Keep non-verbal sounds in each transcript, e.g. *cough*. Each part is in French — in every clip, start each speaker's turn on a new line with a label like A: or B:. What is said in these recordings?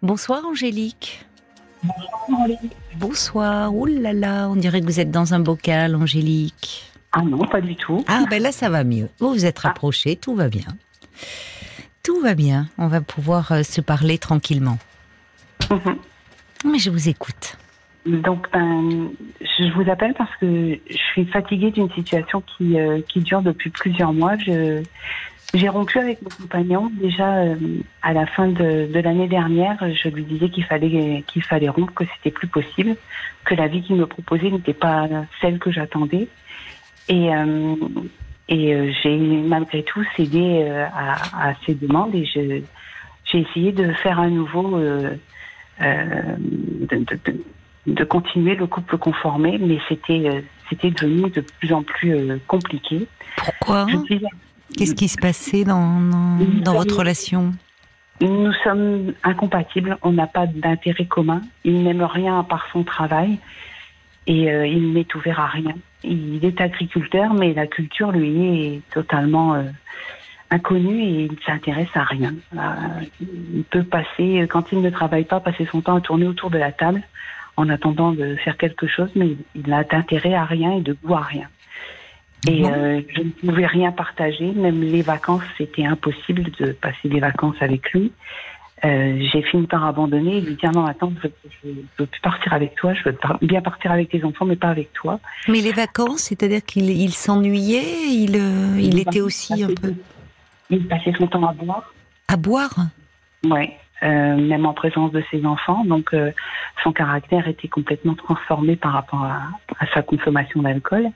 A: Bonsoir Angélique.
B: Bonsoir.
A: Ouh là là, on dirait que vous êtes dans un bocal, Angélique.
B: Ah non, pas du tout.
A: Ah ben là, ça va mieux. Vous vous êtes rapprochés, tout va bien. Tout va bien. On va pouvoir euh, se parler tranquillement.
B: Mhm.
A: Mais je vous écoute.
B: Donc, ben, je vous appelle parce que je suis fatiguée d'une situation qui, euh, qui dure depuis plusieurs mois. Je, j'ai rompu avec mon compagnon déjà euh, à la fin de, de l'année dernière. Je lui disais qu'il fallait qu'il fallait rompre, que c'était plus possible, que la vie qu'il me proposait n'était pas celle que j'attendais. Et, euh, et euh, j'ai malgré tout cédé euh, à, à ses demandes et je, j'ai essayé de faire à nouveau, euh, euh, de, de, de, de continuer le couple conformé, mais c'était euh, c'était devenu de plus en plus euh, compliqué.
A: Pourquoi?
B: Je suis
A: Qu'est-ce qui se passait dans, dans, dans votre relation?
B: Nous sommes incompatibles, on n'a pas d'intérêt commun. Il n'aime rien à part son travail et euh, il n'est ouvert à rien. Il est agriculteur, mais la culture lui est totalement euh, inconnue et il ne s'intéresse à rien. Euh, il peut passer, quand il ne travaille pas, passer son temps à tourner autour de la table en attendant de faire quelque chose, mais il n'a d'intérêt à rien et de goût à rien. Et euh, je ne pouvais rien partager, même les vacances, c'était impossible de passer des vacances avec lui. Euh, j'ai fini par abandonner et lui dire non, attends, je ne veux plus partir avec toi, je veux par- bien partir avec tes enfants, mais pas avec toi.
A: Mais les vacances, c'est-à-dire qu'il il s'ennuyait, il, euh, il était aussi un peu
B: Il passait son temps à boire,
A: à boire.
B: euh, même en présence de ses enfants. Donc euh, son caractère était complètement transformé par rapport à, à sa consommation d'alcool.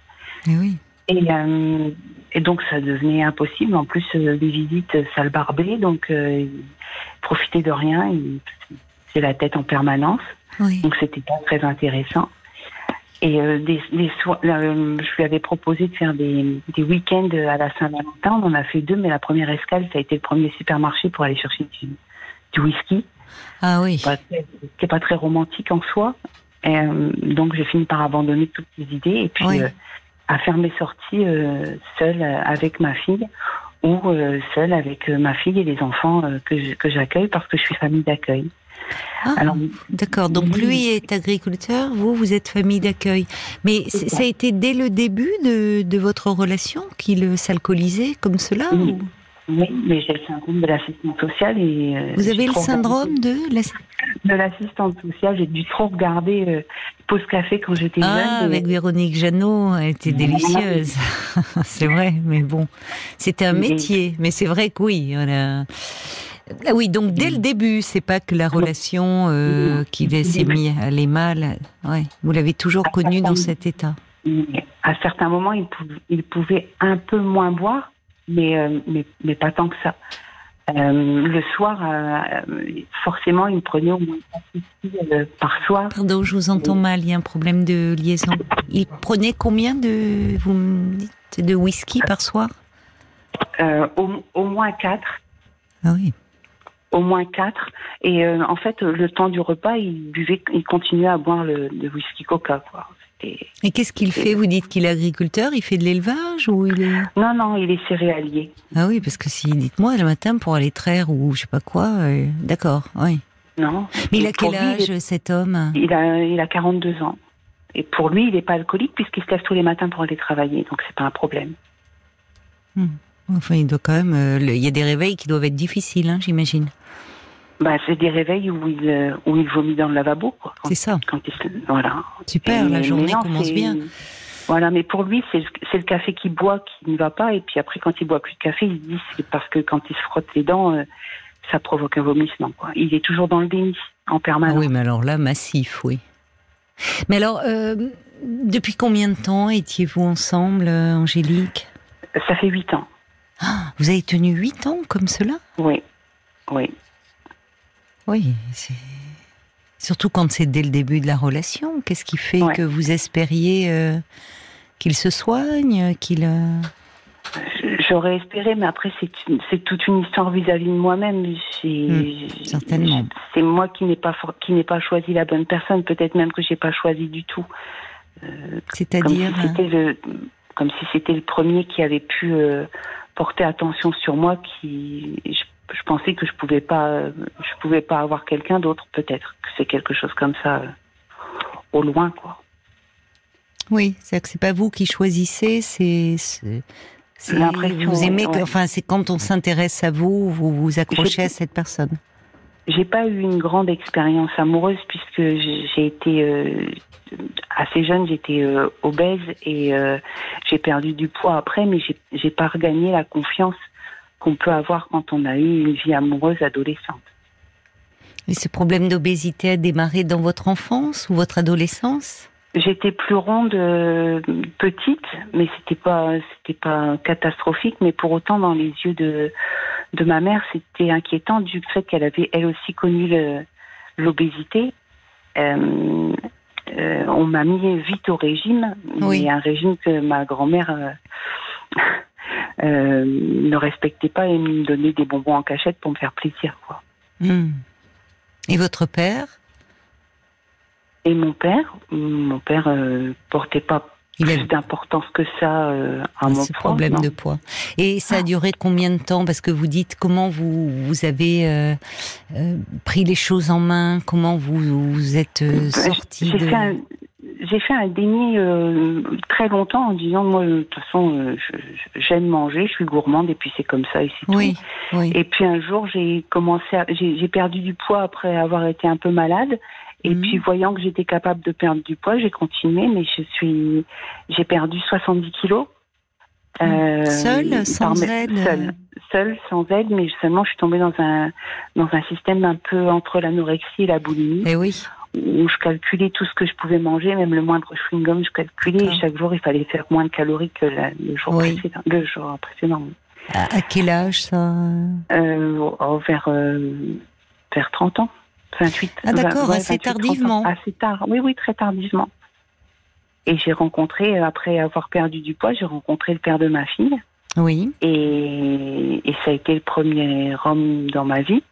A: Mais oui.
B: Et, euh, et donc ça devenait impossible. En plus, euh, les visites, ça le barbait, donc euh, il profitait de rien. Il c'est la tête en permanence,
A: Oui.
B: donc c'était pas très intéressant. Et euh, des, des euh, je lui avais proposé de faire des, des week-ends à la Saint-Valentin. On en a fait deux, mais la première escale, ça a été le premier supermarché pour aller chercher du, du whisky,
A: Ah oui.
B: est pas très romantique en soi. Et, euh, donc j'ai fini par abandonner toutes ces idées et puis
A: Oui.
B: À faire mes sorties euh, seule euh, avec ma fille ou euh, seule avec ma fille et les enfants que j'accueille parce que je suis famille d'accueil.
A: Ah,
B: Alors
A: D'accord. Donc lui est agriculteur, vous, vous êtes famille d'accueil. Mais
B: ça.
A: a été dès le début de, de votre relation qu'il s'alcoolisait comme cela
B: Oui.
A: ou-
B: oui, mais j'ai le syndrome de l'assistante sociale et euh,
A: Vous avez le syndrome de la...
B: de l'assistante sociale. J'ai dû trop regarder euh, pause café quand j'étais
A: Ah,
B: jeune. et-
A: avec Véronique Jeannot, elle était délicieuse. *laughs* c'est vrai, mais bon, c'était un métier. Mais c'est vrai que oui, on a- Ah oui, donc dès le début, c'est pas que la relation euh, qui s'est mis à aller mal. Ouais, vous l'avez toujours connu dans cet état.
B: À certains moments, il pouvait, il pouvait un peu moins boire, mais, euh, mais, mais pas tant que ça. Euh, le soir, euh, forcément, il me prenait au moins euh, par soir.
A: Pardon, je vous entends mal. Il y a un problème de liaison. Il prenait combien de vous me dites, de whisky par soir?
B: Au, au moins quatre.
A: Ah oui.
B: Au moins quatre. Et euh, en fait, le temps du repas, il buvait, il continuait à boire le, le whisky coca. Quoi. C'était-
A: Et qu'est-ce qu'il fait? Vous dites qu'il est agriculteur, il fait de l'élevage ou il est
B: Non, non, il est céréalier.
A: Ah oui, parce que si dites-moi le matin pour aller traire ou je sais pas quoi, euh, d'accord, oui.
B: Non.
A: Mais il a quel
B: lui,
A: âge
B: est-
A: cet homme?
B: Il a, il a 42 ans. Et pour lui, il n'est pas alcoolique puisqu'il se lève tous les matins pour aller travailler. Donc, c'est pas un problème.
A: Enfin, il doit quand même. euh, le- il y a des réveils qui doivent être difficiles, hein, j'imagine.
B: Bah, c'est des réveils où il, euh, où il vomit dans le lavabo.
A: C'est ça.
B: quand il se- voilà.
A: Super,
B: Et-
A: la journée
B: non,
A: commence bien.
B: Voilà, mais pour lui, c'est le, café qu'il boit qui ne va pas. Et puis après, quand il boit plus de café, il se dit c'est parce que quand il se frotte les dents, euh, ça provoque un vomissement. Quoi. Il est toujours dans le déni, en
A: Ah
B: permanence.
A: oui, mais alors là, massif, oui. Mais alors, euh, depuis combien de temps étiez-vous ensemble, euh, Angélique?
B: Ça fait huit ans.
A: Ah, Vous avez tenu huit ans comme cela?
B: Oui, oui.
A: Oui, c'est. Surtout quand c'est dès le début de la relation. Qu'est-ce qui fait
B: Ouais.
A: que vous espériez euh, qu'il se soigne, qu'il. euh,
B: J'aurais espéré, mais après, c'est toute une histoire vis-à-vis de moi-même.
A: Hmm, certainement.
B: C'est moi qui n'ai pas, qui n'ai pas choisi la bonne personne. Peut-être même que j'ai pas choisi du tout. Comme
A: C'est-à-dire.
B: comme si c'était le premier qui avait pu euh, porter attention sur moi. Qui, je, je pensais que je pouvais pas, je pouvais pas avoir quelqu'un d'autre, peut-être que c'est quelque chose comme ça, euh, au loin, quoi.
A: Oui, c'est que c'est pas vous qui choisissez, c'est, c'est, vous aimez, enfin, c'est quand on s'intéresse à vous, vous vous accrochez à cette personne.
B: J'ai pas eu une grande expérience amoureuse puisque j'ai été euh, assez jeune, j'étais euh, obèse et j'ai perdu du poids après, mais j'ai pas regagné la confiance qu'on peut avoir quand on a eu une vie amoureuse adolescente.
A: Et ce problème d'obésité a démarré dans votre enfance ou votre adolescence?
B: J'étais plus ronde euh, petite, mais c'était pas c'était pas catastrophique, mais pour autant dans les yeux de de ma mère, c'était inquiétant du fait qu'elle avait elle aussi connu l'obésité. Euh, euh, on m'a mis vite au régime, oui. un régime que ma grand-mère ne respectait pas et me donnait des bonbons en cachette pour me faire plaisir. Quoi.
A: Hmm. Et votre père?
B: Et mon père, mon père euh, portait pas plus d'importance que ça euh, à mon
A: ce problème de poids. Et ça a ah. duré combien de temps? Parce que vous dites comment vous vous avez euh, euh, pris les choses en main, comment vous vous êtes sorti
B: de. J'ai fait un déni très longtemps en disant moi de toute façon j'aime manger, je suis gourmande et puis c'est comme ça et c'est
A: oui, tout. Oui.
B: Et puis un jour j'ai commencé, j'ai perdu du poids après avoir été un peu malade et mhm. puis voyant que j'étais capable de perdre du poids, j'ai continué, mais je suis, j'ai perdu 70 kilos.
A: Euh, seule, sans aide.
B: Seule, seule, sans aide, mais seulement je suis tombée dans un dans un système un peu entre l'anorexie et la boulimie.
A: Et eh oui.
B: Où je calculais tout ce que je pouvais manger, même le moindre chewing gum, je calculais. Et chaque jour, il fallait faire moins de calories que le jour précédent. Le jour précédent.
A: À, quel âge ça?
B: Euh, vers euh, vers 30 ans. 28.
A: Ah d'accord, assez tardivement.
B: Assez tard, oui, oui, très tardivement. Et j'ai rencontré, après avoir perdu du poids, j'ai rencontré le père de ma fille.
A: Oui.
B: Et, et ça a été le premier homme dans ma vie.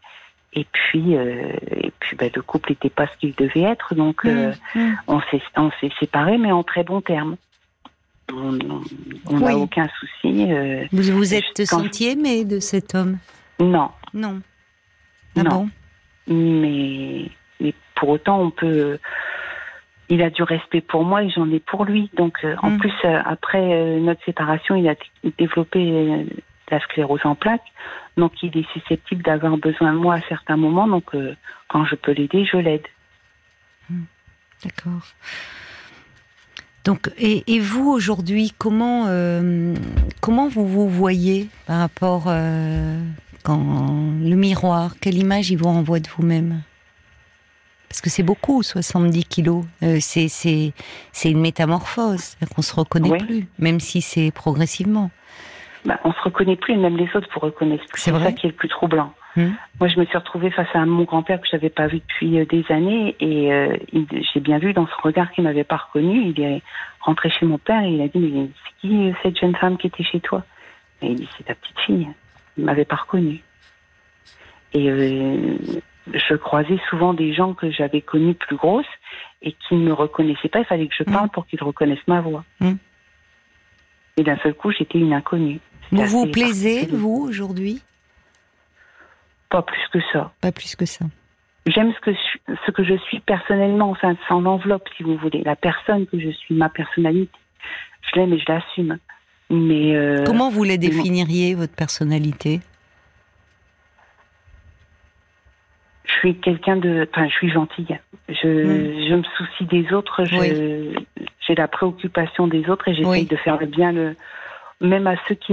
B: Et puis, euh, et puis bah, le couple n'était pas ce qu'il devait être, donc euh, mmh, mmh. on s'est on s'est séparés, mais en très bons termes. On n'a aucun souci. Euh,
A: vous vous êtes senti aimé de cet homme?
B: Non.
A: Non. Ah
B: non. Bon? Mais, mais pour autant, on peut. Il a du respect pour moi et j'en ai pour lui. Donc, en mm. plus, après notre séparation, il a développé la sclérose en plaques. Donc, il est susceptible d'avoir besoin de moi à certains moments. Donc, quand je peux l'aider, je l'aide.
A: Mm. D'accord. Donc, et, et vous aujourd'hui, comment comment vous vous voyez par rapport quand le miroir, quelle image il vous renvoie de vous-même? Parce que c'est beaucoup, 70 kilos. Euh, c'est c'est une métamorphose, qu'on se reconnaît plus, même si c'est progressivement.
B: Bah, on se reconnaît plus, et même les autres vous reconnaissent plus. C'est ça qui est le plus troublant. Hmm. Moi, je me suis retrouvée face à mon grand-père que je n'avais pas vu depuis euh, des années, et euh, j'ai bien vu dans son regard qu'il m'avait pas reconnu. Il est rentré chez mon père et il a dit mais c'est qui cette jeune femme qui était chez toi? Et il dit c'est ta petite fille ne m'avait pas reconnue. Et euh, je croisais souvent des gens que j'avais connus plus grosses et qui ne me reconnaissaient pas. Il fallait que je parle mm. pour qu'ils reconnaissent ma voix. Mm. Et d'un seul coup, j'étais une inconnue.
A: Vous vous plaisez, vous, aujourd'hui?
B: Pas plus que ça.
A: Pas plus que ça.
B: J'aime ce que, ce que je suis personnellement, enfin, sans enveloppe, si vous voulez. La personne que je suis, ma personnalité. Je l'aime et je l'assume. Mais euh,
A: comment vous la définiriez votre personnalité
B: Je suis quelqu'un de, enfin, je suis gentille. Je, hmm. je me soucie des autres. J'ai la préoccupation des autres et j'essaye de faire le bien, le, même à ceux qui,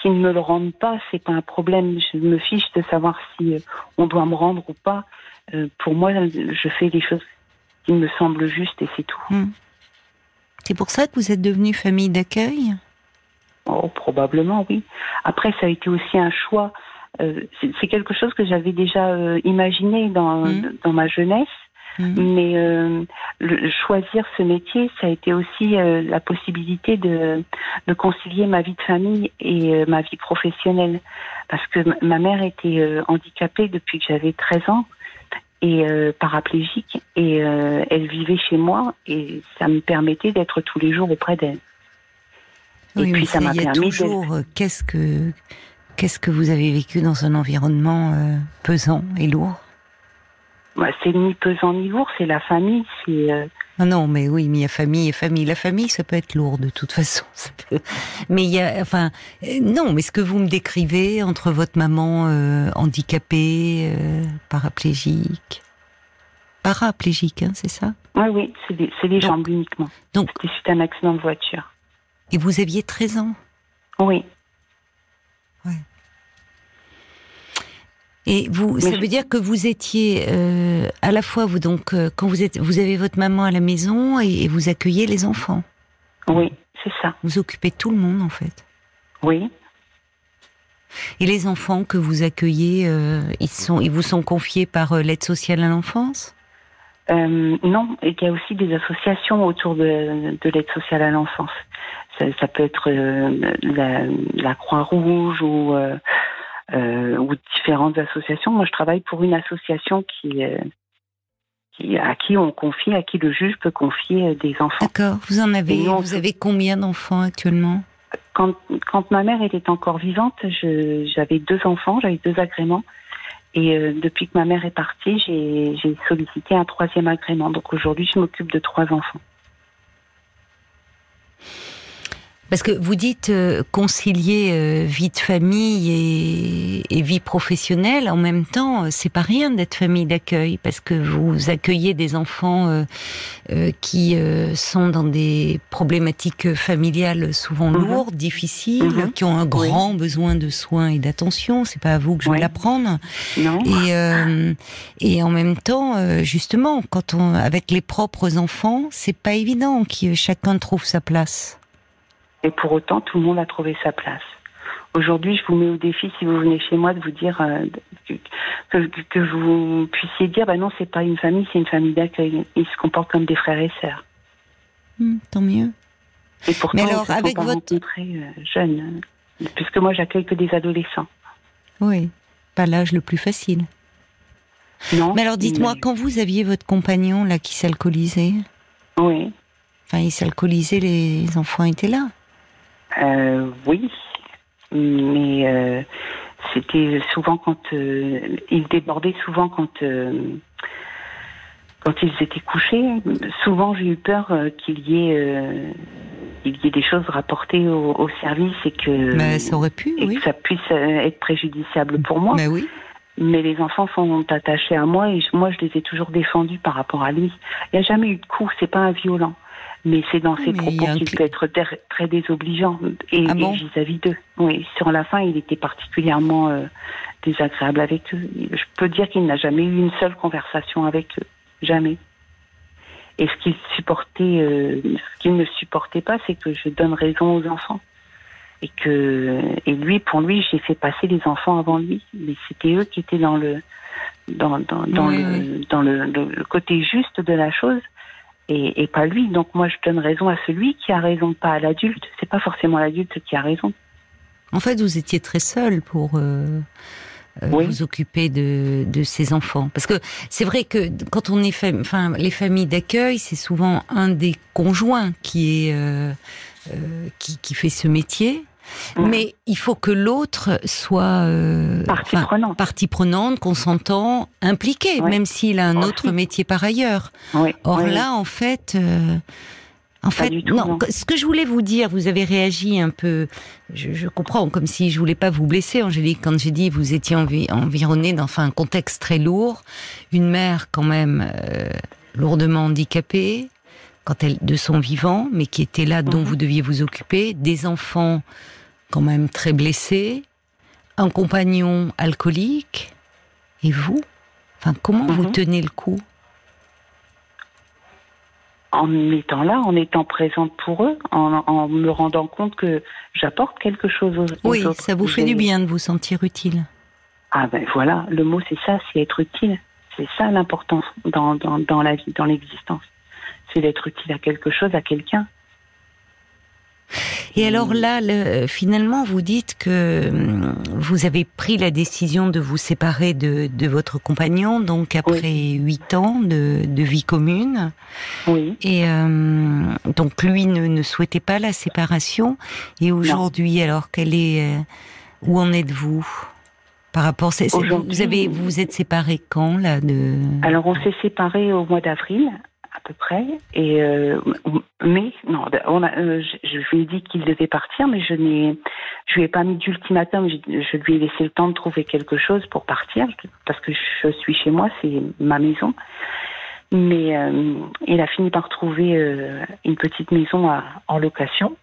B: qui ne me le rendent pas. C'est pas un problème. Je me fiche de savoir si euh, on doit me rendre ou pas. Euh, pour moi, je fais des choses qui me semblent justes et c'est tout. Hmm.
A: C'est pour ça que vous êtes devenue famille d'accueil?
B: Oh, probablement, oui. Après, ça a été aussi un choix. Euh, c'est quelque chose que j'avais déjà euh, imaginé dans, mmh. dans ma jeunesse. Mmh. Mais euh, le, choisir ce métier, ça a été aussi la possibilité de, de, concilier ma vie de famille et ma vie professionnelle. Parce que ma mère était handicapée depuis que j'avais 13 ans et paraplégique et elle vivait chez moi et ça me permettait d'être tous les jours auprès d'elle.
A: Et puis ça m'a permis toujours qu'est-ce que Qu'est-ce que vous avez vécu dans un environnement euh, pesant et lourd?
B: Bah, C'est ni pesant ni lourd, c'est la famille. C'est euh,
A: non, non, mais oui, mais il y a famille et famille. La famille, ça peut être lourd de toute façon. *laughs* Ça peut... Mais il y a, enfin, euh, non, mais ce que vous me décrivez entre votre maman handicapée, paraplégique, paraplégique, hein, c'est ça?
B: Oui, oui, c'est les, les jambes uniquement.
A: Donc,
B: c'était suite à un accident de voiture.
A: Et vous aviez 13 ans?
B: Oui.
A: Ouais. Et vous, ça veut dire que vous étiez euh, à la fois vous donc euh, quand vous êtes, vous avez votre maman à la maison et, et vous accueillez les enfants.
B: Oui, c'est ça.
A: Vous occupez tout le monde en fait.
B: Oui.
A: Et les enfants que vous accueillez, euh, ils sont, ils vous sont confiés par l'aide sociale à l'enfance?
B: Non, et qu'il y a aussi des associations autour de, de l'aide sociale à l'enfance. Ça, ça peut être euh, la, la Croix-Rouge ou, euh, euh, ou différentes associations. Moi, je travaille pour une association qui, à qui on confie, à qui le juge peut confier des enfants.
A: D'accord. Vous en avez, vous avez combien d'enfants actuellement?
B: Quand, quand ma mère était encore vivante, j'avais deux enfants, j'avais deux agréments. Et euh, depuis que ma mère est partie, j'ai sollicité un troisième agrément. Donc aujourd'hui, je m'occupe de trois enfants.
A: Parce que vous dites euh, concilier euh, vie de famille et, et vie professionnelle en même temps, euh, c'est pas rien d'être famille d'accueil parce que vous accueillez des enfants euh, euh, qui euh, sont dans des problématiques familiales souvent
B: Mhm.
A: lourdes, difficiles,
B: Mhm.
A: qui ont un grand besoin de soins et d'attention. C'est pas à vous que je vais l'apprendre.
B: Non
A: Et, euh, et en même temps, euh, justement, quand on avec les propres enfants, c'est pas évident que chacun trouve sa place.
B: Et pour autant, tout le monde a trouvé sa place. Aujourd'hui, je vous mets au défi, si vous venez chez moi, de vous dire euh, que, vous puissiez dire, bah non, c'est pas une famille, c'est une famille d'accueil. Ils se comportent comme des frères et sœurs.
A: Hmm, tant mieux.
B: Et pourtant,
A: Mais alors,
B: ils se sont
A: avec
B: pas
A: votre-
B: rencontrés euh, jeunes, euh, puisque moi, j'accueille que des adolescents.
A: Oui, pas l'âge le plus facile.
B: Non.
A: Mais alors dites-moi,
B: mais-
A: quand vous aviez votre compagnon là qui s'alcoolisait,
B: Oui.
A: enfin il s'alcoolisait, les enfants étaient là.
B: Euh, oui, mais euh, c'était souvent quand euh, ils débordaient souvent quand euh, quand ils étaient couchés. Souvent, j'ai eu peur euh, qu'il y ait euh, qu'il y ait des choses rapportées au, au service et que
A: Mais ça aurait pu,
B: et
A: oui.
B: que ça puisse être préjudiciable pour moi.
A: Mais oui.
B: Mais les enfants sont attachés à moi et je- moi, je les ai toujours défendus par rapport à lui. Il n'y a jamais eu de coup, c'est pas un violent. Mais c'est dans ses
A: Mais il y
B: propos qu'il peut être très désobligeant et,
A: Ah bon
B: vis-à-vis d'eux. Oui, sur la fin, il était particulièrement euh, désagréable avec eux. Je peux dire qu'il n'a jamais eu une seule conversation avec eux. Jamais. Et ce qu'il supportait, euh, ce qu'il ne supportait pas, c'est que je donne raison aux enfants. Et que, et lui, pour lui, j'ai fait passer les enfants avant lui. Mais c'était eux qui étaient dans le, dans, dans, dans
A: Oui,
B: le, dans le, le- le côté juste de la chose. Et, et pas lui. Donc moi, je donne raison à celui qui a raison, pas à l'adulte. C'est pas forcément l'adulte qui a raison.
A: En fait, vous étiez très seul pour euh, euh,
B: Oui.
A: vous occuper de, de ces enfants. Parce que c'est vrai que quand on est, fam- enfin, les familles d'accueil, c'est souvent un des conjoints qui est euh, euh, qui, qui fait ce métier.
B: Mhm.
A: Mais il faut que l'autre soit euh,
B: Partie prenante.
A: partie prenante, consentant, impliqué,
B: Oui.
A: même s'il a un autre métier par ailleurs.
B: Oui.
A: Or
B: oui,
A: là, en fait, euh, en fait,
B: tout,
A: non.
B: non.
A: Ce que je voulais vous dire, vous avez réagi un peu. Je, je comprends, comme si je voulais pas vous blesser, Angélique, quand j'ai dit vous étiez envi- environnée dans enfin, un contexte très lourd, une mère quand même euh, lourdement handicapée, quand elle de son vivant, mais qui était là, dont
B: Mhm.
A: vous deviez vous occuper, des enfants quand même très blessés, un compagnon alcoolique, et vous? Enfin, comment vous
B: Mhm.
A: tenez le coup?
B: En étant là, en étant présente pour eux, en, en me rendant compte que j'apporte quelque chose aux, aux
A: Oui,
B: autres.
A: ça vous fait du bien de vous sentir utile.
B: Ah ben voilà, le mot c'est ça, c'est être utile. C'est ça l'importance dans, dans, dans la vie, dans l'existence. C'est d'être utile à quelque chose, à quelqu'un.
A: Et alors là, le- finalement, vous dites que hum, vous avez pris la décision de vous séparer de, de votre compagnon, donc après huit ans de, de vie commune.
B: Oui.
A: Et euh, donc lui ne, ne souhaitait pas la séparation. Et aujourd'hui, alors quelle est, euh, Où en êtes-vous par rapport, c'est, vous avez, vous vous êtes séparés quand là de?
B: Alors on s'est séparés au mois d'avril peu près et euh, mais non, on a, euh, je, lui ai dit qu'il devait partir, mais je n'ai, je lui ai pas mis d'ultimatum. Je, je, lui ai laissé le temps de trouver quelque chose pour partir parce que je suis chez moi, c'est ma maison. Mais euh, il a fini par trouver une petite maison à, en location.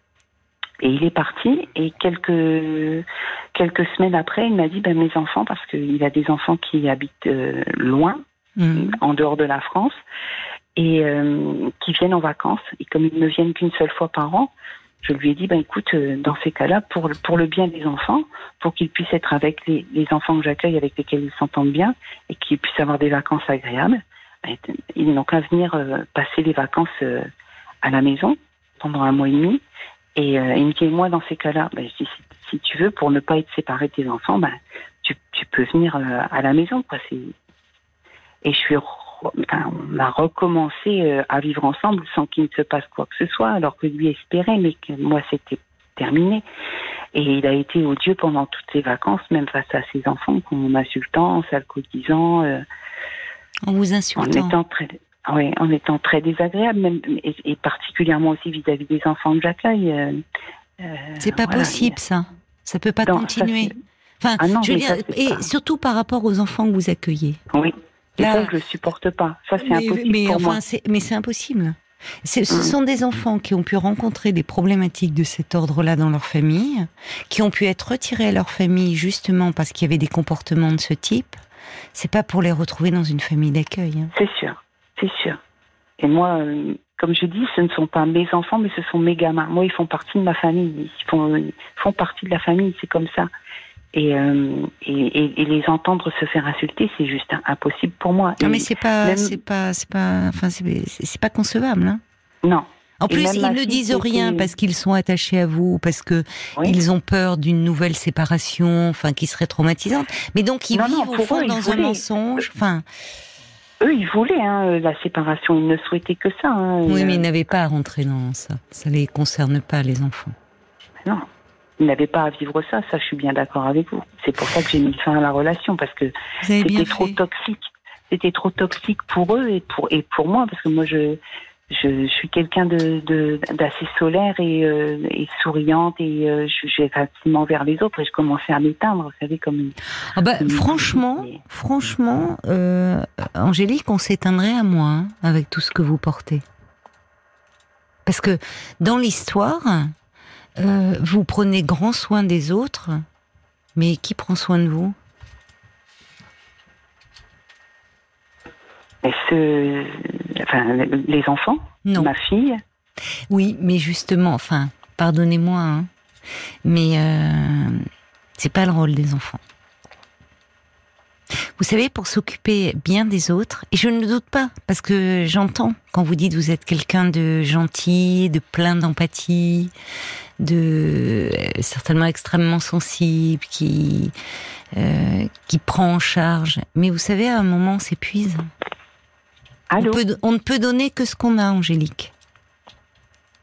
B: Et il est parti. Et quelques quelques semaines après, il m'a dit ben mes enfants, parce qu'il a des enfants qui habitent euh, loin, mmh. en dehors de la France, et qui viennent en vacances. Et comme ils ne viennent qu'une seule fois par an, je lui ai dit ben écoute, dans ces cas-là, pour pour le bien des enfants, pour qu'ils puissent être avec les, les enfants que j'accueille, avec lesquels ils s'entendent bien, et qu'ils puissent avoir des vacances agréables ils n'ont qu'à venir euh, passer les vacances euh, à la maison pendant un mois et demi. Et euh, il me dit, moi, dans ces cas-là, ben, si, si, tu veux, pour ne pas être séparé de tes enfants, ben, tu, tu peux venir à la maison. Quoi. Et je suis, on a recommencé à vivre ensemble sans qu'il ne se passe quoi que ce soit, alors que lui espérait, mais que moi, c'était terminé. Et il a été odieux pendant toutes ses vacances, même face à ses enfants, en m'insultant, en s'alcoolisant.
A: En vous insultant.
B: En étant très, oui, en étant très désagréable, même, et, particulièrement aussi vis-à-vis des enfants que j'accueille. Euh,
A: euh, c'est pas possible, ça. Ça peut pas continuer. enfin, ah je veux dire, et surtout par rapport aux enfants que vous accueillez.
B: Oui. Là, ça, je le supporte pas. Ça, c'est impossible
A: mais,
B: pour
A: enfin,
B: moi.
A: Mais c'est impossible. Ce mm. sont des enfants qui ont pu rencontrer des problématiques de cet ordre-là dans leur famille, qui ont pu être retirés à leur famille justement parce qu'il y avait des comportements de ce type, c'est pas pour les retrouver dans une famille d'accueil. Hein.
B: C'est sûr, c'est sûr. Et moi, euh, comme je dis, ce ne sont pas mes enfants, mais ce sont mes gamins. Moi, ils font partie de ma famille. Ils font, font partie de la famille, c'est comme ça. Et, euh, et, et, les entendre se faire insulter, c'est juste impossible pour moi.
A: Non, mais c'est pas, c'est pas, c'est pas, enfin, c'est pas concevable. Hein.
B: Non,
A: en plus, ils ne disent rien parce qu'ils sont attachés à vous, parce que ils ont peur d'une nouvelle séparation, enfin, qui serait traumatisante. Mais donc, ils vivent au fond dans un mensonge. Enfin.
B: Eux, ils voulaient hein, la séparation. Ils ne souhaitaient que ça. Hein,
A: oui, mais ils n'avaient pas à rentrer dans ça. Ça les concerne pas, les enfants.
B: Non. Ils n'avaient pas à vivre ça, ça je suis bien d'accord avec vous. C'est pour ça que j'ai mis fin à la relation, parce que c'était trop toxique. C'était trop toxique pour eux et pour, et pour moi, parce que moi je, je, suis quelqu'un de d'assez solaire et, euh, et, souriante et euh, j'ai facilement vers les autres et je commençais à m'éteindre, vous savez comme.
A: Ah bah, franchement, franchement, euh, Angélique, on s'éteindrait à moi hein, avec tout ce que vous portez, parce que dans l'histoire, euh, vous prenez grand soin des autres, mais qui prend soin de vous?
B: Ce, enfin, les enfants, ma fille?
A: Oui, mais justement, enfin, pardonnez-moi, hein, mais euh, c'est pas le rôle des enfants. Vous savez, pour s'occuper bien des autres, et je ne doute pas, parce que j'entends quand vous dites vous êtes quelqu'un de gentil, de plein d'empathie, de euh, certainement extrêmement sensible, qui euh, qui prend en charge. Mais vous savez, à un moment, on s'épuise. On, ne peut donner que ce qu'on a, Angélique.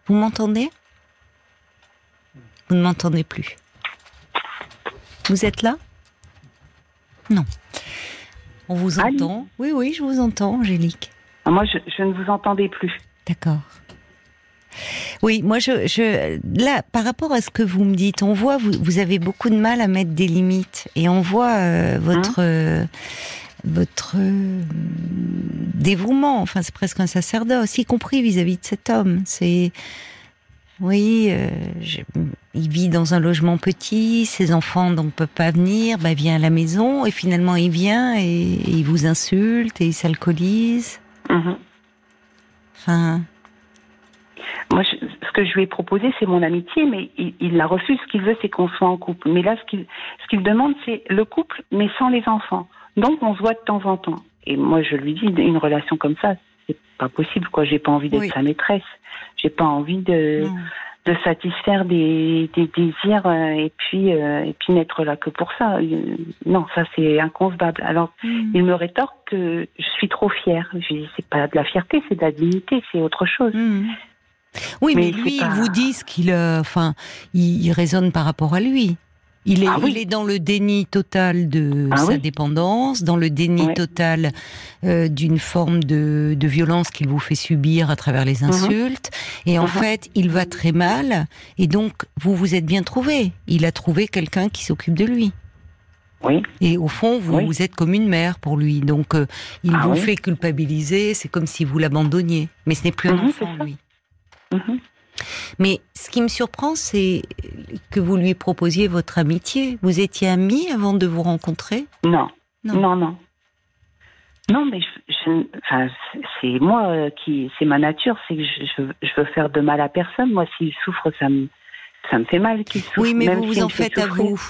A: Vous m'entendez? Vous ne m'entendez plus. Vous êtes là? Non. On vous entend Oui, oui, je vous entends, Angélique.
B: Ah, moi, je, ne vous entendais plus.
A: D'accord. Oui, moi, je, là, par rapport à ce que vous me dites, on voit, vous, vous avez beaucoup de mal à mettre des limites, et on voit euh, votre, hein euh, votre euh, dévouement. Enfin, c'est presque un sacerdoce, y compris vis-à-vis de cet homme. C'est oui, euh, il vit dans un logement petit, ses enfants ne peuvent pas venir, bah vient à la maison et finalement il vient et, il vous insulte et il s'alcoolise. Mhm. Enfin.
B: Moi, ce que je lui ai proposé, c'est mon amitié, mais il, la refuse. Ce qu'il veut, c'est qu'on soit en couple. Mais là, ce qu'il ce qu'il demande, c'est le couple, mais sans les enfants. Donc on se voit de temps en temps. Et moi je lui dis une relation comme ça, c'est pas possible quoi. J'ai pas envie d'être sa maîtresse. J'ai pas envie de de satisfaire des, des désirs euh, et puis euh, et puis n'être là que pour ça. Euh, non, ça c'est inconcevable. Alors hmm. il me rétorque que je suis trop fière. Je dis c'est pas de la fierté, c'est de la dignité, c'est autre chose. Hmm.
A: Oui, mais, lui, il vous dit ce qu'il, enfin, il, il raisonne par rapport à lui. Il est, ah il est dans le déni total de ah sa dépendance, dans le déni total euh, d'une forme de, de violence qu'il vous fait subir à travers les mhm. insultes. Et en mhm. fait, il va très mal. Et donc, vous vous êtes bien trouvé. Il a trouvé quelqu'un qui s'occupe de lui.
B: Oui.
A: Et au fond, vous, vous êtes comme une mère pour lui. Donc, euh, il ah vous fait culpabiliser. C'est comme si vous l'abandonniez. Mais ce n'est plus un mhm, enfant, lui. Mais ce qui me surprend, c'est que vous lui proposiez votre amitié. Vous étiez amis avant de vous rencontrer
B: Non. Non, non. non. mais c'est moi euh, qui, c'est ma nature, c'est que je, je, veux faire de mal à personne. Moi, s'il souffre, ça me, ça me fait mal qu'il souffre.
A: Oui, mais vous vous en faites à vous.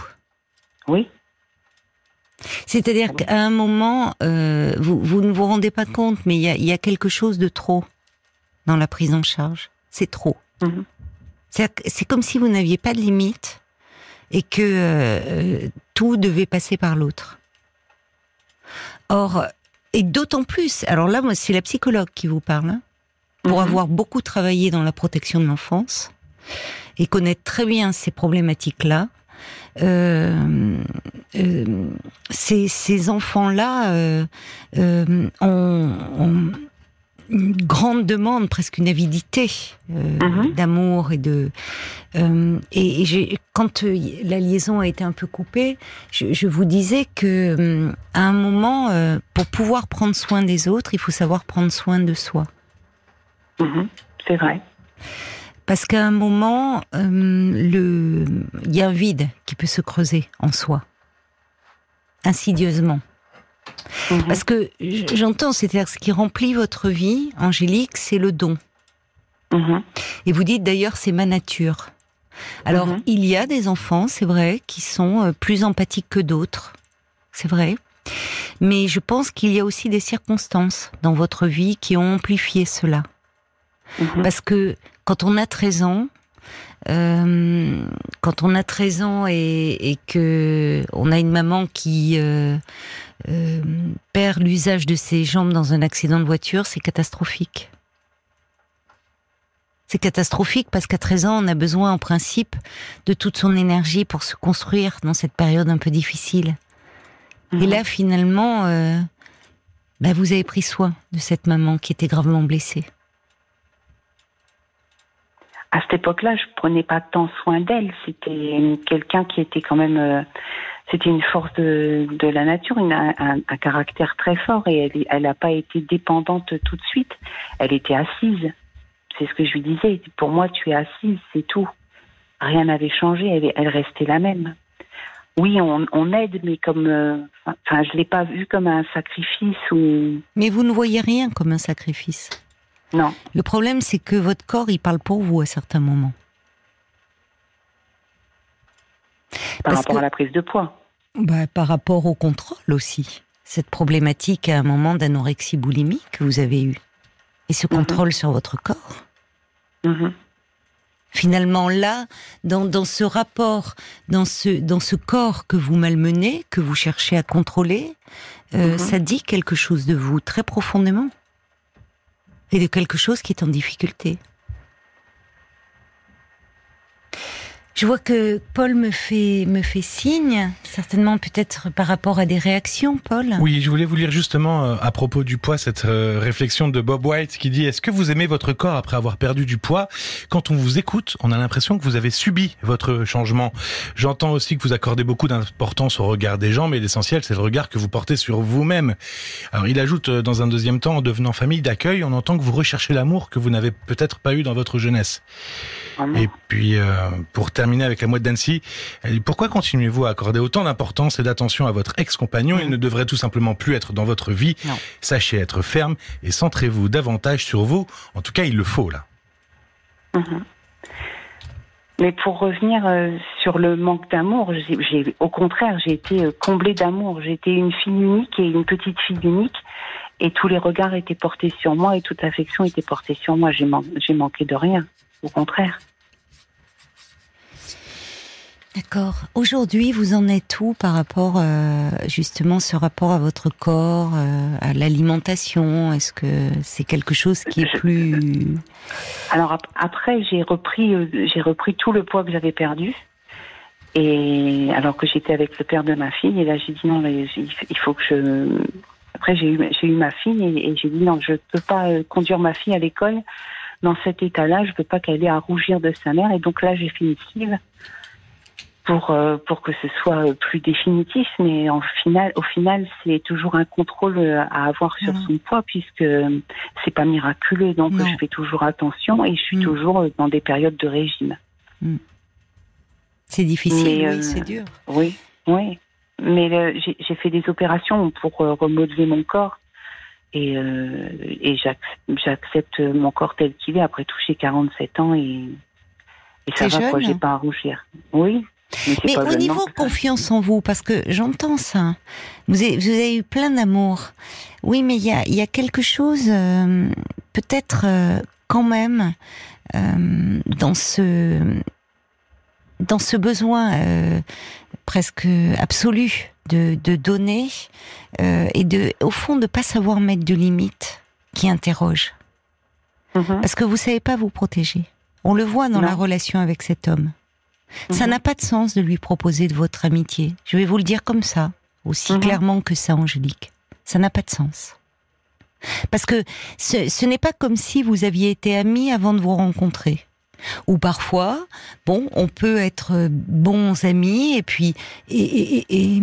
B: Oui.
A: C'est-à-dire ah qu'à un moment, euh, vous, vous, ne vous rendez pas compte, mais il y a, quelque chose de trop dans la prise en charge. C'est trop. Mhm. C'est comme si vous n'aviez pas de limite et que euh, tout devait passer par l'autre. Or, et d'autant plus, alors là, moi, c'est la psychologue qui vous parle, hein, pour mhm. avoir beaucoup travaillé dans la protection de l'enfance et connaître très bien ces problématiques-là. Euh, euh, ces, enfants-là ont une grande demande, presque une avidité euh, mhm. d'amour et de. Euh, et, quand euh, la liaison a été un peu coupée, je, vous disais que à un moment, pour pouvoir prendre soin des autres, il faut savoir prendre soin de soi.
B: Mhm. C'est vrai.
A: Parce qu'à un moment, le, il y a un vide qui peut se creuser en soi, insidieusement. Mhm. Parce que j'entends, c'est-à-dire ce qui remplit votre vie, Angélique, c'est le don. Mhm. Et vous dites d'ailleurs, c'est ma nature. Alors, mhm. il y a des enfants, c'est vrai, qui sont euh, plus empathiques que d'autres. C'est vrai. Mais je pense qu'il y a aussi des circonstances dans votre vie qui ont amplifié cela. Parce que quand on a 13 ans, euh, quand on a 13 ans et, et, que on a une maman qui euh, euh, perd l'usage de ses jambes dans un accident de voiture, c'est catastrophique. C'est catastrophique parce qu'à 13 ans, on a besoin en principe de toute son énergie pour se construire dans cette période un peu difficile. Et mhm. là, finalement, euh, bah, vous avez pris soin de cette maman qui était gravement blessée.
B: À cette époque-là, je prenais pas tant soin d'elle. C'était quelqu'un qui était quand même euh, c'était une force de, la nature, un, caractère très fort et elle n'a pas été dépendante tout de suite. Elle était assise. C'est ce que je lui disais. Pour moi, tu es assise, c'est tout. Rien n'avait changé, elle, elle, restait la même. Oui, on, on aide, mais comme, euh, enfin, je l'ai pas vu comme un sacrifice ou.
A: Mais vous ne voyez rien comme un sacrifice.
B: Non.
A: Le problème, c'est que votre corps, il parle pour vous à certains moments.
B: Par rapport à la prise de poids
A: bah, Par rapport au contrôle aussi. Cette problématique à un moment d'anorexie boulimique que vous avez eue. Et ce mhm. contrôle sur votre corps. Mhm. Finalement, là, dans, dans, ce rapport, dans ce, dans ce corps que vous malmenez, que vous cherchez à contrôler, euh, mhm. ça dit quelque chose de vous très profondément. Et de quelque chose qui est en difficulté. Je vois que Paul me fait, me fait signe, certainement peut-être par rapport à des réactions, Paul.
C: Oui, je voulais vous lire justement euh, à propos du poids cette euh, réflexion de Bob White qui dit Est-ce que vous aimez votre corps après avoir perdu du poids? Quand on vous écoute, on a l'impression que vous avez subi votre changement. J'entends aussi que vous accordez beaucoup d'importance au regard des gens, mais l'essentiel, c'est le regard que vous portez sur vous-même. Alors, il ajoute euh, dans un deuxième temps, en devenant famille d'accueil, on entend que vous recherchez l'amour que vous n'avez peut-être pas eu dans votre jeunesse. Ah Et puis, pour terminer, terminer avec la mouette d'Annecy. Pourquoi continuez-vous à accorder autant d'importance et d'attention à votre ex-compagnon? Il ne devrait tout simplement plus être dans votre vie. Sachez être ferme et centrez-vous davantage sur vous. En tout cas, il le faut là.
B: Mhm. Mais pour revenir euh, sur le manque d'amour, j'ai, au contraire, j'ai été euh, comblée d'amour. J'étais une fille unique et une petite fille unique, et tous les regards étaient portés sur moi et toute affection était portée sur moi. J'ai, j'ai manqué de rien, au contraire.
A: D'accord. Aujourd'hui, vous en êtes où par rapport euh, justement ce rapport à votre corps, euh, à l'alimentation? Est-ce que c'est quelque chose qui est plus *laughs*
B: Alors après, j'ai repris, euh, j'ai repris tout le poids que j'avais perdu. Et alors que j'étais avec le père de ma fille, et là j'ai dit non, mais il faut que je. Après j'ai eu j'ai eu ma fille et, j'ai dit non, je peux pas euh, conduire ma fille à l'école dans cet état-là. Je peux pas qu'elle ait à rougir de sa mère. Et donc là j'ai sleeve pour euh, pour que ce soit plus définitif. Mais en final, au final, c'est toujours un contrôle à avoir sur son poids puisque c'est pas miraculeux. Donc je fais toujours attention et je suis mm. toujours dans des périodes de régime. Mm.
A: C'est difficile, oui, euh, c'est dur.
B: Oui, oui. Mais j'ai fait des opérations pour euh, remodeler mon corps. Et, euh, et j'accepte mon corps tel qu'il est. Après j'ai 47 ans et, et ça va, quoi. J'ai pas à rougir. Oui.
A: Mais, au niveau confiance en vous, parce que j'entends ça, vous avez, vous avez, eu plein d'amour. Oui, mais il y a, y a, quelque chose, peut-être quand même, dans ce dans ce besoin euh, presque absolu de, de donner euh, et de, au fond, de pas savoir mettre de limites qui interroge. Mhm. Parce que vous savez pas vous protéger. On le voit dans la relation avec cet homme. Ça mhm. n'a pas de sens de lui proposer de votre amitié. Je vais vous le dire comme ça, aussi mhm. clairement que ça, Angélique. Ça n'a pas de sens. Parce que ce, ce n'est pas comme si vous aviez été amis avant de vous rencontrer. Ou parfois, bon, on peut être bons amis et puis et,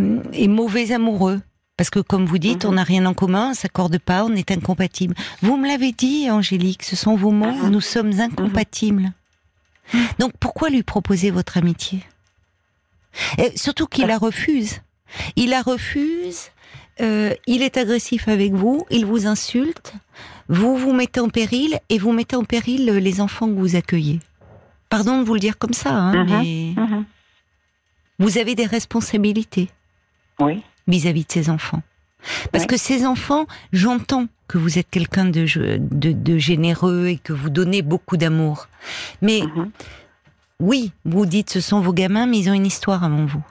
A: mauvais amoureux. Parce que comme vous dites, on n'a rien en commun, on s'accorde pas, on est incompatibles. Vous me l'avez dit, Angélique, ce sont vos mots, nous sommes incompatibles. Donc pourquoi lui proposer votre amitié? Et Surtout qu'il la refuse. Il la refuse, euh, il est agressif avec vous, il vous insulte, vous vous mettez en péril et vous mettez en péril les enfants que vous accueillez. Pardon de vous le dire comme ça, hein, mhm. mais mhm. vous avez des responsabilités.
B: Oui.
A: Vis-à-vis de ces enfants. Parce que ces enfants, j'entends que vous êtes quelqu'un de, de, généreux et que vous donnez beaucoup d'amour. Mais mhm. oui, vous dites ce sont vos gamins, mais ils ont une histoire avant vous.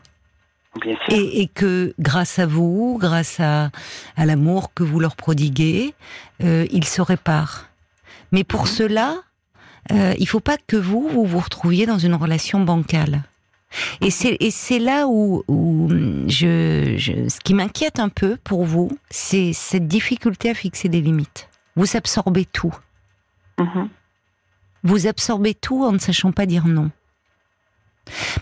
B: Bien sûr.
A: Et, que grâce à vous, grâce à, à l'amour que vous leur prodiguez, euh, ils se réparent. Mais pour cela, euh, il faut pas que vous, vous vous retrouviez dans une relation bancale. Et c'est et c'est là où, où je, je ce qui m'inquiète un peu pour vous, c'est cette difficulté à fixer des limites. Vous absorbez tout. Mm-hmm. Vous absorbez tout en ne sachant pas dire non.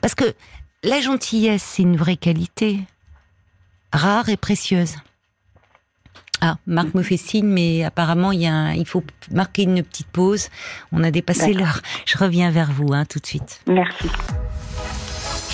A: Parce que la gentillesse, c'est une vraie qualité, rare et précieuse. Ah, Marc me fait signe, mais apparemment il, y a il faut marquer une petite pause. On a dépassé l'heure. Je reviens vers vous hein, tout de suite.
B: Merci.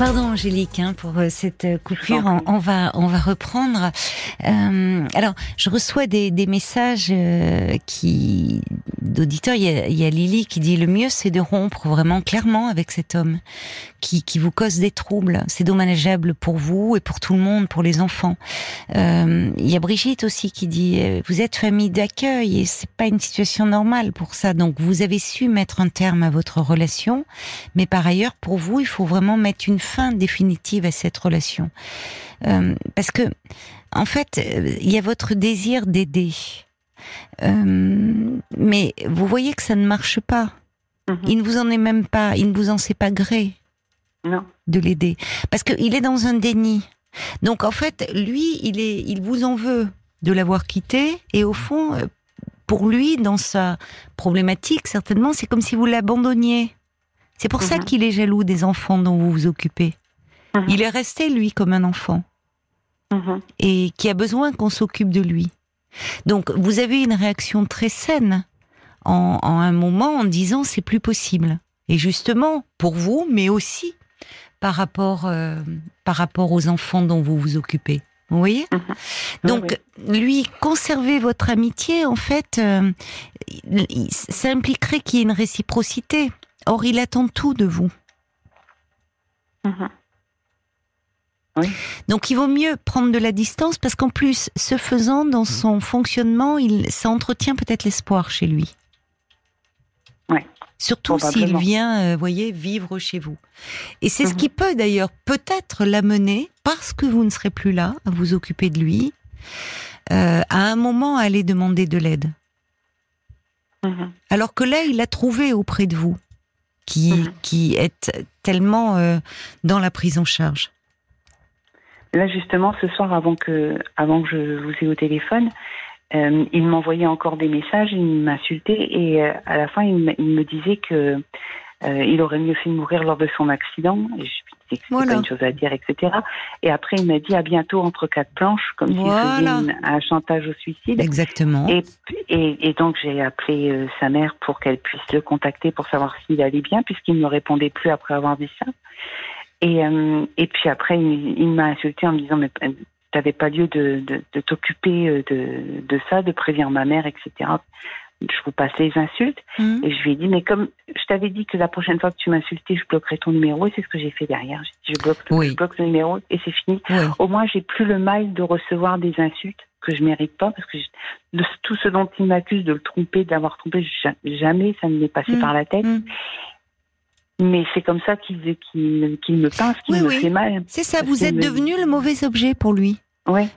A: Pardon Angélique hein, pour euh, cette euh, coupure. On, va on va reprendre. Euh, alors je reçois des, des messages euh, qui d'auditeurs. Il, il, y a Lily qui dit le mieux c'est de rompre vraiment clairement avec cet homme qui qui vous cause des troubles. C'est dommageable pour vous et pour tout le monde, pour les enfants. Euh, il y a Brigitte aussi qui dit vous êtes famille d'accueil et c'est pas une situation normale pour ça. Donc vous avez su mettre un terme à votre relation, mais par ailleurs pour vous il faut vraiment mettre une fin définitive à cette relation. Euh, parce que, en fait, euh, il y a votre désir d'aider. Euh, mais vous voyez que ça ne marche pas. Mhm. Il ne vous en est même pas, il ne vous en sait pas gré de l'aider. Parce qu'il est dans un déni. Donc en fait, lui, il, est, il vous en veut de l'avoir quitté. Et au fond, pour lui, dans sa problématique, certainement, c'est comme si vous l'abandonniez. C'est pour ça mhm. qu'il est jaloux des enfants dont vous vous occupez. Mhm. Il est resté, lui, comme un enfant. Mhm. Et qui a besoin qu'on s'occupe de lui. Donc, vous avez une réaction très saine en, un moment en disant c'est plus possible. Et justement, pour vous, mais aussi par rapport, euh, par rapport aux enfants dont vous vous occupez. Vous voyez? Donc, lui, conserver votre amitié, en fait, euh, ça impliquerait qu'il y ait une réciprocité. Or, il attend tout de vous. Mhm. Donc, il vaut mieux prendre de la distance parce qu'en plus, ce faisant, dans son fonctionnement, il, ça entretient peut-être l'espoir chez lui. Surtout s'il vient, euh, voyez, vivre chez vous. Et c'est ce mhm. qui peut d'ailleurs peut-être l'amener, parce que vous ne serez plus là à vous occuper de lui, euh, à un moment à aller demander de l'aide. Alors que là, il a trouvé auprès de vous, qui, mhm. qui est tellement euh, dans la prise en charge.
B: Là, justement, ce soir, avant que, avant que je vous ai au téléphone, euh, il m'envoyait encore des messages, il m'insultait et euh, à la fin, il, me disait que il aurait mieux fait mourir lors de son accident. Et je lui disais que c'était pas une chose à dire, etc. Et après, il m'a dit à bientôt entre quatre planches, comme s'il faisait un chantage au suicide.
A: Exactement.
B: Et, et, et donc, j'ai appelé euh, sa mère pour qu'elle puisse le contacter pour savoir s'il allait bien, puisqu'il ne me répondait plus après avoir dit ça. Et, euh, et puis après, il, il m'a insulté en me disant, mais t'avais pas lieu de, de, de t'occuper euh, de, de ça, de prévenir ma mère, etc. Je vous passe les insultes. Mmh. Et je lui ai dit, mais comme je t'avais dit que la prochaine fois que tu m'insultais, je bloquerais ton numéro, et c'est ce que j'ai fait derrière. Je, bloque, je bloque le numéro et c'est fini. Au moins, j'ai plus le mal de recevoir des insultes que je mérite pas, parce que tout ce dont il m'accuse de le tromper, d'avoir trompé, jamais ça ne m'est passé mmh. par la tête. Mmh. Mais c'est comme ça qu'il me pince, qu'il me fait mal.
A: C'est ça, vous êtes devenu le mauvais objet pour lui.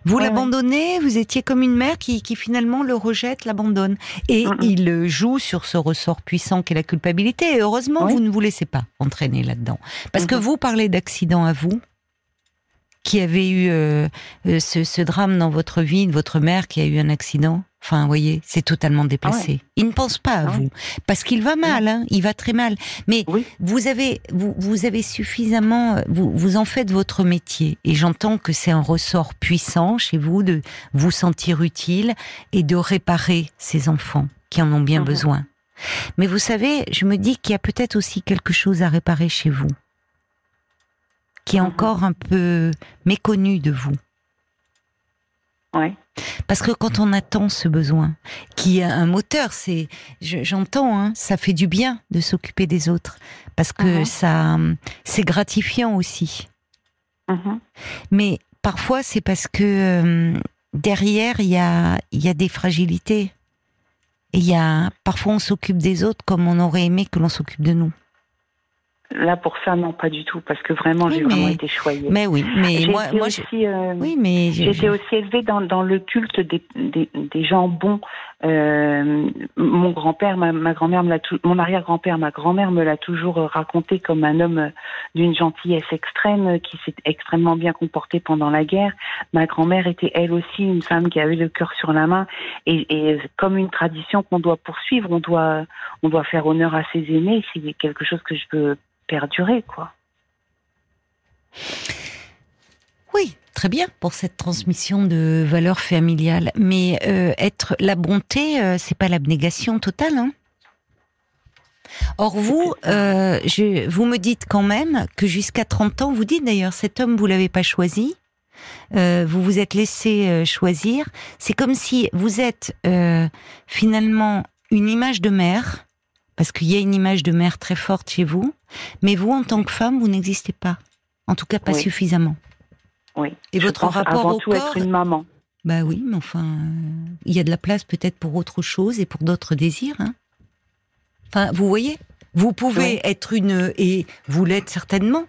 A: Vous l'abandonnez, vous étiez comme une mère qui, qui finalement le rejette, l'abandonne. Et il joue sur ce ressort puissant qu'est la culpabilité. Et heureusement, vous ne vous laissez pas entraîner là-dedans. Parce que mhm. vous parlez d'accident à vous, qui avez eu euh, euh, ce, ce, drame dans votre vie, de votre mère qui a eu un accident. Enfin, vous voyez, c'est totalement déplacé. Ah il ne pense pas à ah vous parce qu'il va mal, hein, il va très mal. Mais vous avez, vous, vous avez suffisamment, vous, vous en faites votre métier. Et j'entends que c'est un ressort puissant chez vous de vous sentir utile et de réparer ces enfants qui en ont bien mhm. besoin. Mais vous savez, je me dis qu'il y a peut-être aussi quelque chose à réparer chez vous, qui est mhm. encore un peu méconnu de vous.
B: Ouais.
A: Parce que quand on attend ce besoin, qui est un moteur, c'est, j'entends, hein, ça fait du bien de s'occuper des autres, parce que uh-huh. ça, c'est gratifiant aussi. Uh-huh. Mais parfois, c'est parce que euh, derrière, il y a, y a des fragilités. Et il y a, parfois, on s'occupe des autres comme on aurait aimé que l'on s'occupe de nous.
B: Là, pour ça, non, pas du tout, parce que vraiment, j'ai vraiment été choyée.
A: Mais oui, mais moi, moi aussi,
B: euh, oui, mais été aussi élevée dans, dans le culte des, des, des gens bons. Euh, mon grand-père, ma, ma grand-mère, mon arrière-grand-père, ma grand-mère me l'a toujours raconté comme un homme d'une gentillesse extrême, qui s'est extrêmement bien comporté pendant la guerre. Ma grand-mère était elle aussi une femme qui avait le cœur sur la main, et, et comme une tradition qu'on doit poursuivre, on doit, on doit faire honneur à ses aînés. C'est quelque chose que je peux perdurer, quoi.
A: Oui, très bien pour cette transmission de valeurs familiales. Mais euh, être la bonté, euh, c'est pas l'abnégation totale. Hein Or vous, euh, je, vous me dites quand même que jusqu'à 30 ans, vous dites d'ailleurs, cet homme, vous l'avez pas choisi, vous vous êtes laissé choisir. C'est comme si vous êtes finalement une image de mère parce qu'il y a une image de mère très forte chez vous, mais vous, en tant que femme, vous n'existez pas. En tout cas, pas suffisamment.
B: Oui.
A: Et votre rapport
B: avant
A: au
B: tout être une maman.
A: Bah oui, mais enfin, il y a de la place peut-être pour autre chose et pour d'autres désirs. Hein. Enfin, vous voyez, vous pouvez être une et vous l'êtes certainement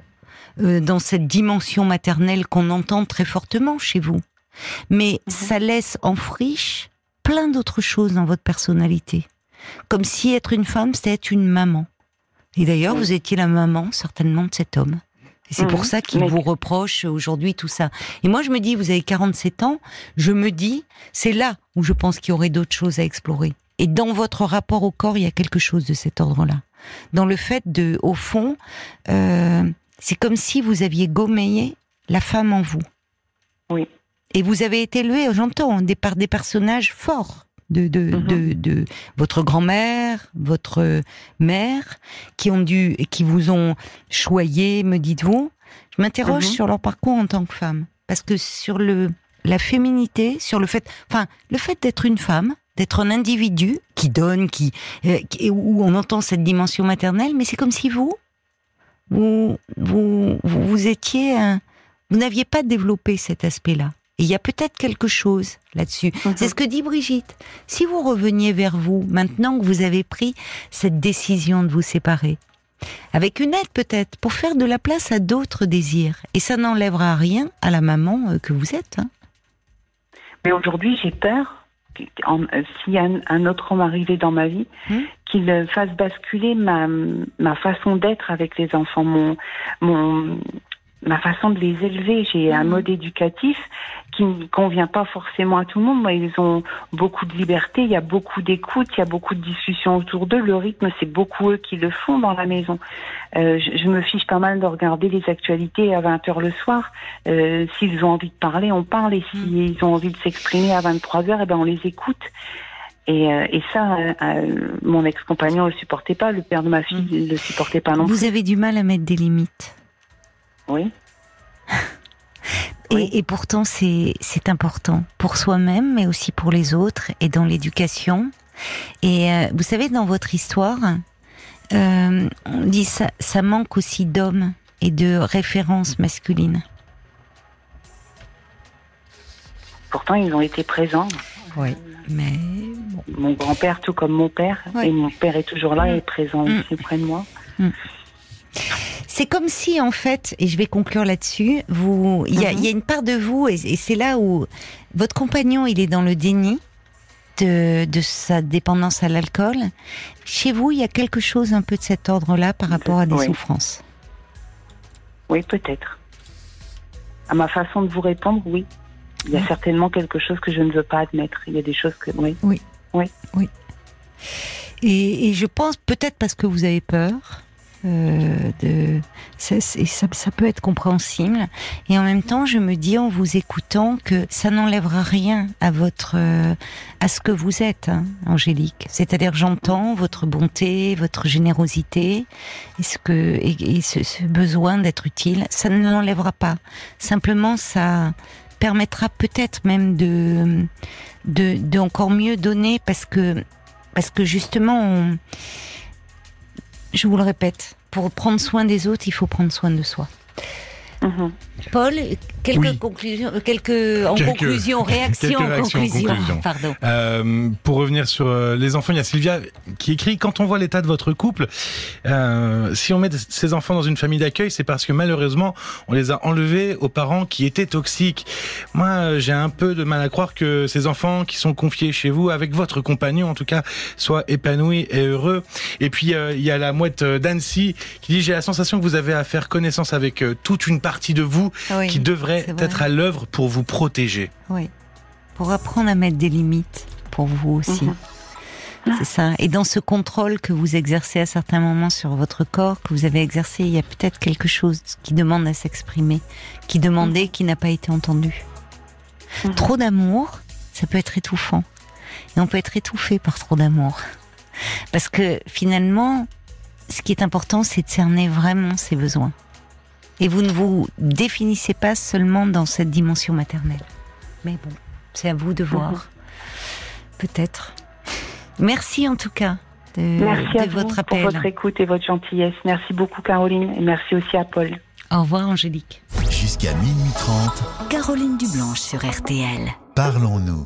A: euh, dans cette dimension maternelle qu'on entend très fortement chez vous. Mais mhm. ça laisse en friche plein d'autres choses dans votre personnalité comme si être une femme, c'était être une maman. Et d'ailleurs, vous étiez la maman, certainement, de cet homme. Et c'est pour mhm. ça qu'il vous reproche aujourd'hui tout ça. Et moi, je me dis, vous avez 47 ans, je me dis, c'est là où je pense qu'il y aurait d'autres choses à explorer. Et dans votre rapport au corps, il y a quelque chose de cet ordre-là. Dans le fait de, au fond, euh, c'est comme si vous aviez gommé la femme en vous.
B: Oui.
A: Et vous avez été élevé, j'entends, par des personnages forts de, de, mhm. de, de, votre grand-mère, votre mère, qui ont dû, qui vous ont choyé, me dites-vous. Je m'interroge mhm. sur leur parcours en tant que femme, parce que sur le la féminité, sur le fait, enfin, le fait d'être une femme, d'être un individu qui donne, qui, euh, où on entend cette dimension maternelle, mais c'est comme si vous, vous, vous, vous étiez, vous n'aviez pas développé cet aspect-là. Et il y a peut-être quelque chose là-dessus. Mhm. C'est ce que dit Brigitte. Si vous reveniez vers vous, maintenant que vous avez pris cette décision de vous séparer, avec une aide peut-être, pour faire de la place à d'autres désirs, et ça n'enlèvera rien à la maman euh, que vous êtes. Hein.
B: Mais aujourd'hui, j'ai peur euh, si un, un, autre homme arrivait dans ma vie, mmh. qu'il fasse basculer ma, ma façon d'être avec les enfants, mon, mon, ma façon de les élever. J'ai un mmh. mode éducatif qui ne convient pas forcément à tout le monde. Moi, ils ont beaucoup de liberté, il y a beaucoup d'écoute, il y a beaucoup de discussions autour d'eux. Le rythme, c'est beaucoup eux qui le font dans la maison. Euh, je, je, me fiche pas mal de regarder les actualités à 20h le soir. Euh, s'ils ont envie de parler, on parle. Et s'ils ont envie de s'exprimer à 23h, eh ben, on les écoute. Et, euh, et ça, euh, mon ex-compagnon ne le supportait pas, le père de ma fille ne le supportait pas non
A: plus. Vous avez du mal à mettre des limites
B: Oui. *laughs*
A: Et, et, pourtant, c'est important pour soi-même, mais aussi pour les autres et dans l'éducation. Et euh, vous savez, dans votre histoire, euh, on dit ça, ça manque aussi d'hommes et de références masculines.
B: Pourtant, ils ont été présents.
A: Oui, mais
B: bon. mon grand-père, tout comme mon père, oui. et mon père est toujours là et présent mmh. aussi près de moi.
A: Mmh. C'est comme si, en fait, et je vais conclure là-dessus, vous, il y,
B: Mhm.
A: y, a une part de vous, et, et c'est là où votre compagnon, il est dans le déni de, de sa dépendance à l'alcool. Chez vous, il y a quelque chose un peu de cet ordre-là par rapport à des
B: Oui.
A: souffrances?
B: Oui, peut-être. À ma façon de vous répondre, oui. Il y a
A: Oui.
B: certainement quelque chose que je ne veux pas admettre. Il y a des choses que, oui.
A: Et, et je pense peut-être parce que vous avez peur. Euh, ça, peut être compréhensible. Et en même temps, je me dis en vous écoutant que ça n'enlèvera rien à votre, euh, à ce que vous êtes, hein, Angélique. C'est-à-dire, j'entends votre bonté, votre générosité, et ce besoin d'être utile. Ça ne l'enlèvera pas. Simplement, ça permettra peut-être même de, de, encore mieux donner parce que, parce que justement, je vous le répète, pour prendre soin des autres, il faut prendre soin de soi.
B: Mhm.
A: Paul, quelques
C: Oui.
A: conclusions, euh, quelques en
C: Quelques-
A: conclusion, réactions *laughs*
C: quelques réactions en
A: conclusion.
C: conclusion.
A: Pardon.
C: Euh, pour revenir sur euh, les enfants, il y a Sylvia qui écrit quand on voit l'état de votre couple, euh, si on met ces enfants dans une famille d'accueil, c'est parce que malheureusement on les a enlevés aux parents qui étaient toxiques. Moi, j'ai un peu de mal à croire que ces enfants qui sont confiés chez vous, avec votre compagnon en tout cas, soient épanouis et heureux. Et puis euh, il y a la mouette d'Annecy qui dit j'ai la sensation que vous avez à faire connaissance avec toute une partie de vous
A: Oui,
C: qui devrait être à l'œuvre pour vous protéger.
A: oui. Pour apprendre à mettre des limites pour vous aussi.
B: Mhm.
A: C'est ça. Et dans ce contrôle que vous exercez à certains moments sur votre corps, que vous avez exercé, il y a peut-être quelque chose qui demande à s'exprimer, qui demandait, qui n'a pas été entendu.
B: Mhm.
A: Trop d'amour, ça peut être étouffant. Et on peut être étouffé par trop d'amour. Parce que finalement, ce qui est important, c'est de cerner vraiment ses besoins. Et vous ne vous définissez pas seulement dans cette dimension maternelle. Mais bon, c'est à vous de voir.
B: Mhm.
A: Peut-être. Merci en tout cas de,
B: Merci
A: de
B: à vous
A: votre
B: pour
A: appel.
B: votre écoute et votre gentillesse. Merci beaucoup, Caroline, et merci aussi à Paul.
A: Au revoir Angélique.
D: Jusqu'à minuit 30,
E: Caroline Dublanche sur RTL.
D: parlons-nous.